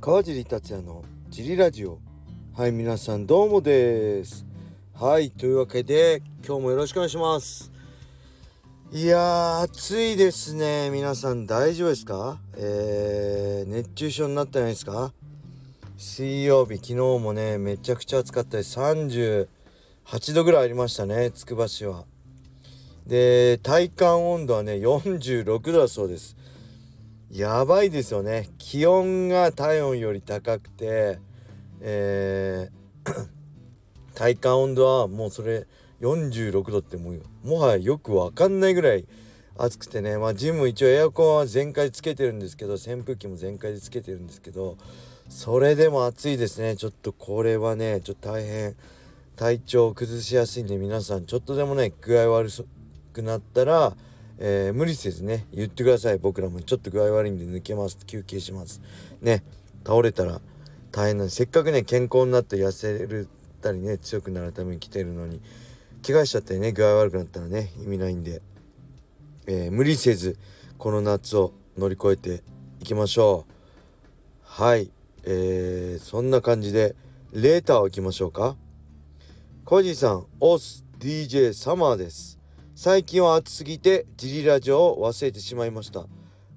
川尻達也のジリラジオ。はい皆さんどうもです。はいというわけで今日もよろしくお願いします。いやー暑いですね。皆さん大丈夫ですか？えー、熱中症になってないですか？水曜日昨日もねめちゃくちゃ暑かったです。38度ぐらいありましたねつくば市は。で体感温度はね46度だそうです。やばいですよね。気温が体温より高くてえー 体感温度はもうそれ46度ってもうもはやよくわかんないぐらい暑くてね。まあジム一応エアコンは全開つけてるんですけど扇風機も全開でつけてるんですけどそれでも暑いですね。ちょっとこれはねちょっと大変。体調を崩しやすいんで皆さんちょっとでもね具合悪くなったら、えー、無理せずね言ってください。僕らもちょっと具合悪いんで抜けます。休憩します。ね倒れたら大変なせっかくね健康になって痩せるたりね強くなるために来てるのに怪我しちゃってね具合悪くなったらね意味ないんで、えー、無理せずこの夏を乗り越えていきましょう。はい。えー、そんな感じでレーターをいきましょうか。コジさんオス DJ サマーです。最近は暑すぎてジリラジオを忘れてしまいました。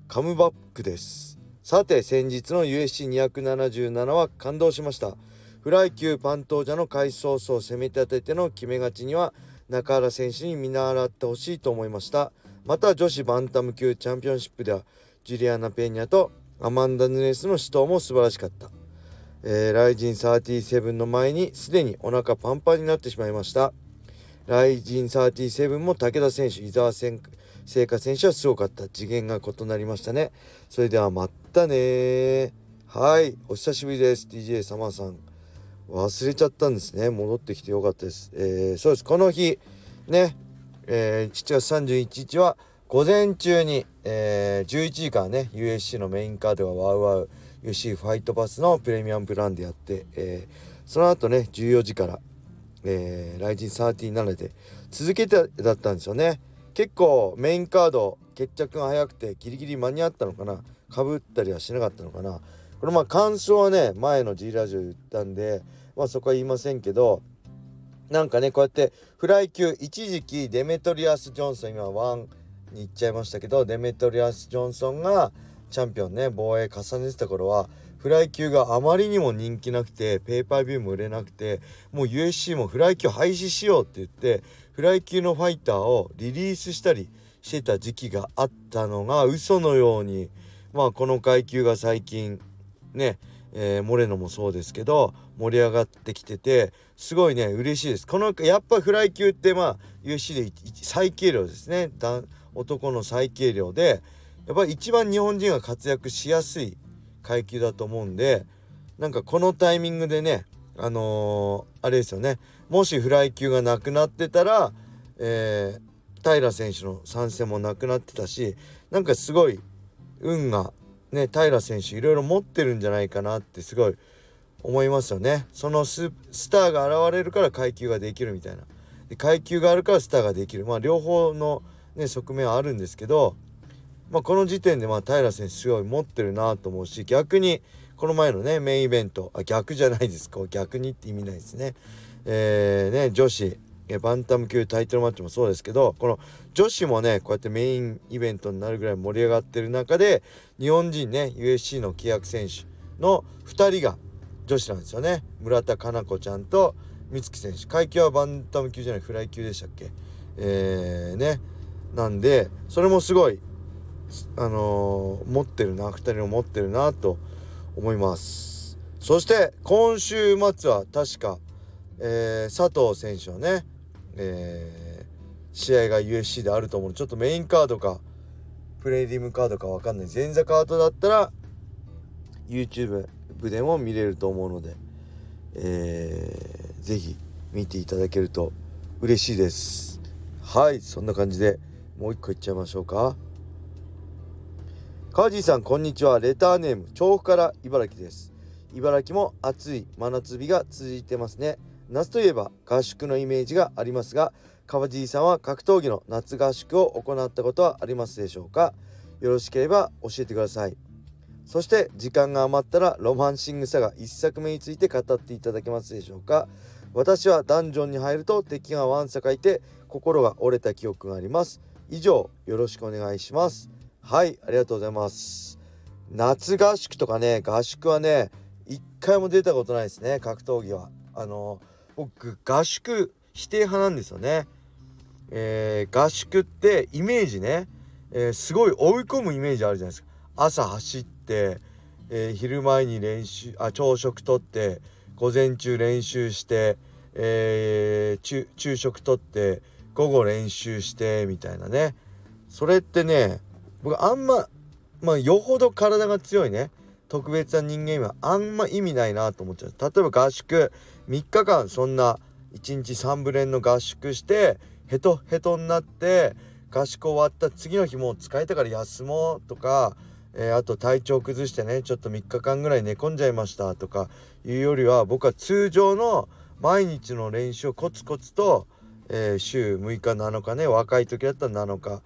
カムバックです。さて先日の USC277 は感動しました。フライ級パントージャの回想層を攻め立てての決め勝ちには中原選手に見習ってほしいと思いました。また女子バンタム級チャンピオンシップではジュリアナ・ペニャとアマンダ・ヌネスの指導も素晴らしかった、えー、ライジン37の前にすでにお腹パンパンになってしまいました。ライジン37も武田選手伊沢聖華選手はすごかった。次元が異なりましたね。それではまたね。はい。お久しぶりです。DJ サマーさん。忘れちゃったんですね。戻ってきてよかったです、えー、そうです。この日ね、えー、7月31日は午前中に、えー、11時からね USC のメインカードがワウワウ USC ファイトパスのプレミアムプランでやって、えー、その後ね14時から、えー、ライジン37で続けてだったんですよね。結構メインカード決着が早くてギリギリ間に合ったのかな。かぶったりはしなかったのかな。これまあ感想はね前の G ラジオ言ったんでまあそこは言いませんけどなんかねこうやってフライ級一時期デメトリアス・ジョンソン今ワンに行っちゃいましたけどデメトリアス・ジョンソンがチャンピオンね防衛重ねてた頃はフライ級があまりにも人気なくてペーパービューも売れなくてもう UFC もフライ級廃止しようって言ってフライ級のファイターをリリースしたりしてた時期があったのが嘘のようにまあこの階級が最近ねえー、モレノもそうですけど盛り上がってきててすごいね嬉しいです。このやっぱフライ級ってまあ USC で最軽量ですね。男の最軽量でやっぱり一番日本人が活躍しやすい階級だと思うんでなんかこのタイミングでねあのー、あれですよね。もしフライ級がなくなってたら、えー、平選手の参戦もなくなってたしなんかすごい運がね平選手いろいろ持ってるんじゃないかなってすごい思いますよね。そのスターが現れるから階級ができるみたいな。で階級があるからスターができる。まあ両方の、ね、側面はあるんですけど、まあ、この時点でまあ平選手すごい持ってるなと思うし逆にこの前のねメインイベントあ逆じゃないですか。逆にって意味ないですね。えー、ね女子バンタム級タイトルマッチもそうですけどこの女子もねこうやってメインイベントになるぐらい盛り上がってる中で日本人ね USC の規約選手の2人が女子なんですよね。村田佳菜子ちゃんと美月選手。階級はバンタム級じゃないフライ級でしたっけ？えー、ね。なんでそれもすごいあのー、持ってるな2人を持ってるなと思います。そして今週末は確か、えー、佐藤選手のねえー、試合が USC であると思うちょっとメインカードかプレリムカードか分かんない。前座カードだったら YouTube でも見れると思うので、えー、ぜひ見ていただけると嬉しいです。はいそんな感じでもう一個いっちゃいましょうか。川地さんこんにちは。レターネーム調布から茨城です。茨城も暑い真夏日が続いてますね。夏といえば合宿のイメージがありますが川尻さんは格闘技の夏合宿を行ったことはありますでしょうか？よろしければ教えてください。そして時間が余ったらロマンシングサガ1作目について語っていただけますでしょうか？私はダンジョンに入ると敵がワンサかいて心が折れた記憶があります。以上よろしくお願いします。はいありがとうございます。夏合宿とかね合宿はね一回も出たことないですね格闘技は。あの僕合宿否定派なんですよね。えー、合宿ってイメージね、えー、すごい追い込むイメージあるじゃないですか。朝走って、えー、昼前に練習あ朝食とって午前中練習して、えー、昼食とって午後練習してみたいなね。それってね僕あんままあよほど体が強いね。特別な人間はあんま意味ないなと思っちゃう。例えば合宿3日間そんな1日3ブレンの合宿してヘトヘトになって合宿終わった次の日もう疲れたから休もうとか、えー、あと体調崩してねちょっと3日間ぐらい寝込んじゃいましたとかいうよりは僕は通常の毎日の練習をコツコツと、えー、週6日7日ね若い時だったら7日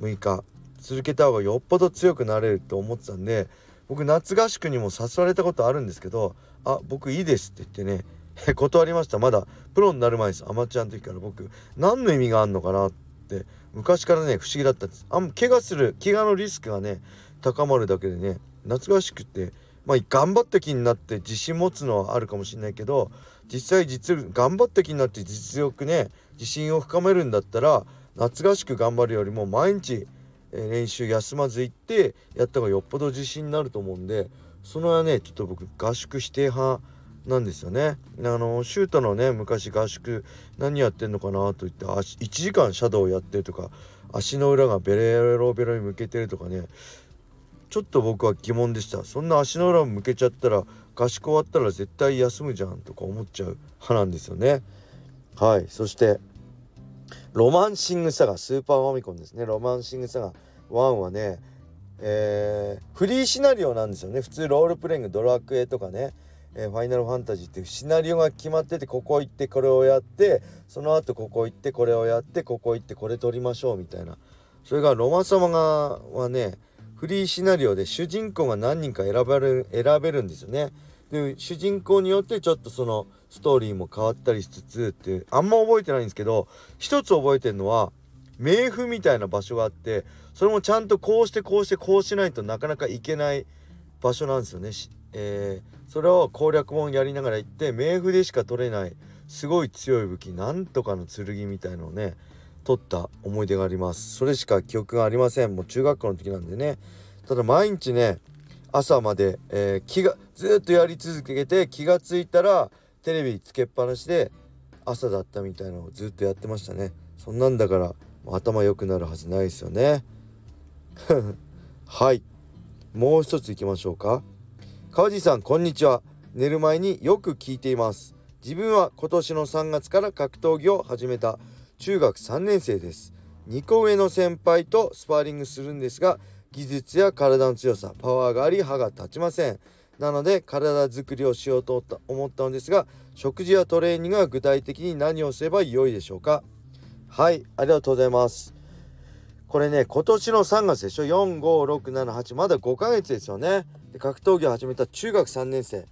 6日続けた方がよっぽど強くなれると思ってたんで僕夏合宿にも誘われたことあるんですけど「あ僕いいです」って言ってね 断りました。まだプロになる前です。アマチュアの時から僕何の意味があんのかなって昔からね不思議だったんです。あん怪我する怪我のリスクがね高まるだけでね夏合宿ってまあ頑張った気になって自信持つのはあるかもしれないけど実際実頑張った気になって実力ね自信を深めるんだったら夏合宿頑張るよりも毎日練習休まず行ってやった方がよっぽど自信になると思うんでそのはねちょっと僕合宿否定派なんですよね。あのシュートのね昔合宿何やってんのかなと言って1時間シャドウやってるとか足の裏がベレロベロに向けてるとかねちょっと僕は疑問でしたそんな足の裏を向けちゃったら合宿終わったら絶対休むじゃんとか思っちゃう派なんですよね。はいそしてロマンシングサガスーパーファミコンですね。ロマンシングサガ1はねえー、フリーシナリオなんですよね。普通ロールプレイングドラクエとかねえー、ファイナルファンタジーっていうシナリオが決まっててここ行ってこれをやってその後ここ行ってこれをやってここ行ってこれ取りましょうみたいな。それがロマ様がはねフリーシナリオで主人公が何人か選べる選べるんですよね。で主人公によってちょっとそのストーリーも変わったりしつつっていうあんま覚えてないんですけど一つ覚えてるのは冥府みたいな場所があってそれもちゃんとこうしてこうしてこうしないとなかなか行けない場所なんですよね。えー、それを攻略本やりながら行って冥府でしか取れないすごい強い武器なんとかの剣みたいのをね取った思い出があります。それしか記憶がありません。もう中学校の時なんでね。ただ毎日ね朝まで、えー、気がずっとやり続けて気がついたらテレビつけっぱなしで朝だったみたいなのをずっとやってましたね。そんなんだから頭良くなるはずないですよね。はい。もう一ついきましょうか。川地さんこんにちは。寝る前によく聞いています。自分は今年の3月から格闘技を始めた中学3年生です。2個上の先輩とスパーリングするんですが技術や体の強さパワーがあり歯が立ちません。なので体づくりをしようと思ったのですが食事やトレーニングは具体的に何をすればよいでしょうか？はいありがとうございます。これね今年の3月でしょ？45678まだ5ヶ月ですよね。で格闘技を始めた中学3年生。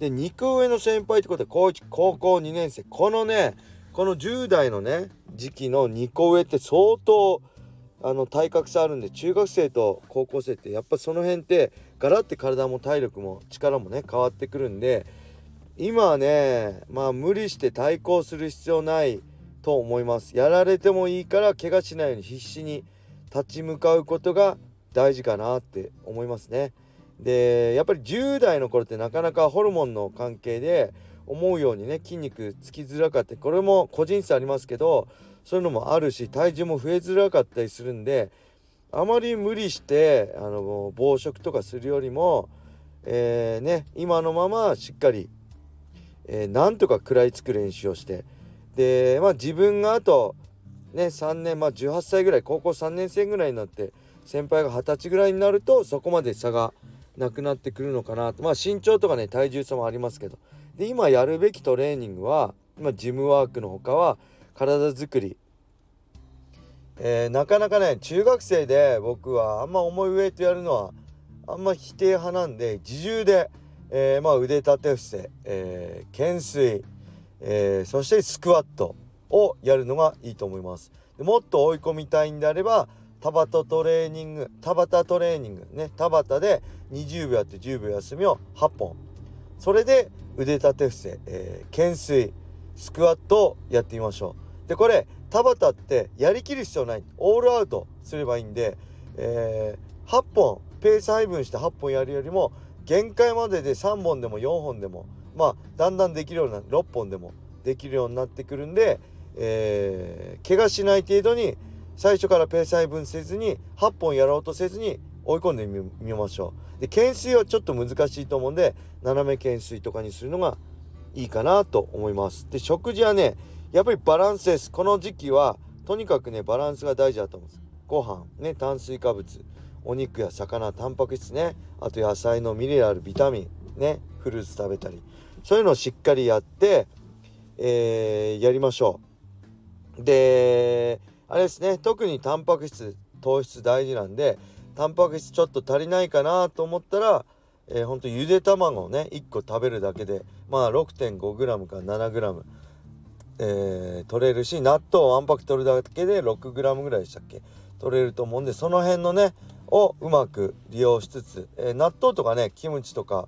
で2個上の先輩ってことで高1高校2年生。このねこの10代のね時期の2個上って相当あの体格差あるんで中学生と高校生ってやっぱその辺ってガラッて体も体力も力もね変わってくるんで今はねまあ無理して対抗する必要ないと思いますやられてもいいから怪我しないように必死に立ち向かうことが大事かなって思いますね。でやっぱり10代の頃ってなかなかホルモンの関係で思うようにね筋肉つきづらかったこれも個人差ありますけどそういうのもあるし体重も増えづらかったりするんであまり無理してあの暴食とかするよりも、えー、ね今のまましっかり、えー、なんとか食らいつく練習をしてでまあ自分があとね3年まあ18歳ぐらい高校3年生ぐらいになって先輩が20歳ぐらいになるとそこまで差がなくなってくるのかなと。まあ身長とかね体重差もありますけど。で今やるべきトレーニングは今ジムワークのほかは体づくり。えー、なかなかね中学生で僕はあんま重いウエイトやるのはあんま否定派なんで自重で、えー、まあ腕立て伏せ、えー、懸垂、えー、そしてスクワットをやるのがいいと思います。でもっと追い込みたいんであれば田端トレーニング田端トレーニングね田端で20秒やって10秒休みを8本。それで腕立て伏せ、えー、懸垂。スクワットをやってみましょうでこれ田端ってやりきる必要ないオールアウトすればいいんで、えー、8本ペース配分して8本やるよりも限界までで3本でも4本でもまあだんだんできるような6本でもできるようになってくるんで、えー、怪我しない程度に最初からペース配分せずに8本やろうとせずに追い込んでみましょう。で懸垂はちょっと難しいと思うんで斜め懸垂とかにするのがいいかなと思います。で食事はねやっぱりバランスです。この時期はとにかくねバランスが大事だと思うんです。ご飯ね炭水化物お肉や魚タンパク質ねあと野菜のミネラルビタミンねフルーツ食べたりそういうのをしっかりやって、えー、やりましょうであれですね特にタンパク質糖質大事なんでタンパク質ちょっと足りないかなと思ったらえー、ほんとゆで卵をね1個食べるだけでまあ 6.5g から 7g えー、取れるし納豆をわんぱく取るだけで 6g ぐらいでしたっけ取れると思うんでその辺のねをうまく利用しつつ、えー、納豆とかねキムチとか、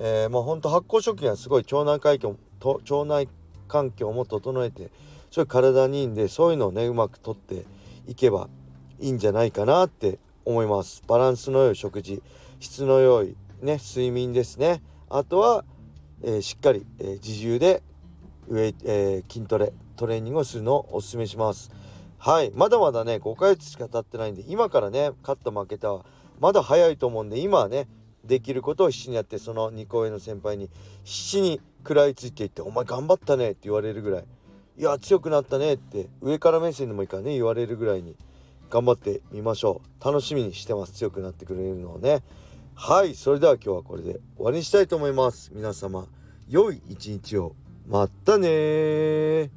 えー、まあほんと発酵食品はすごい腸内環境と腸内環境も整えてすごい体にいいんでそういうのをねうまくとっていけばいいんじゃないかなって思います。バランスの良い食事質の良いね睡眠ですね。あとは、えー、しっかり、え自重でウェイ、え筋トレトレーニングをするのをおすすめします。はい。まだまだね5ヶ月しか経ってないんで今からね勝った負けたはまだ早いと思うんで今はねできることを必死にやってその2個上の先輩に必死に食らいついていって「お前頑張ったね」って言われるぐらい「いや強くなったね」って上から目線でもいいからね言われるぐらいに頑張ってみましょう。楽しみにしてます。強くなってくれるのをね。はいそれでは今日はこれで終わりにしたいと思います。皆様良い一日を。またね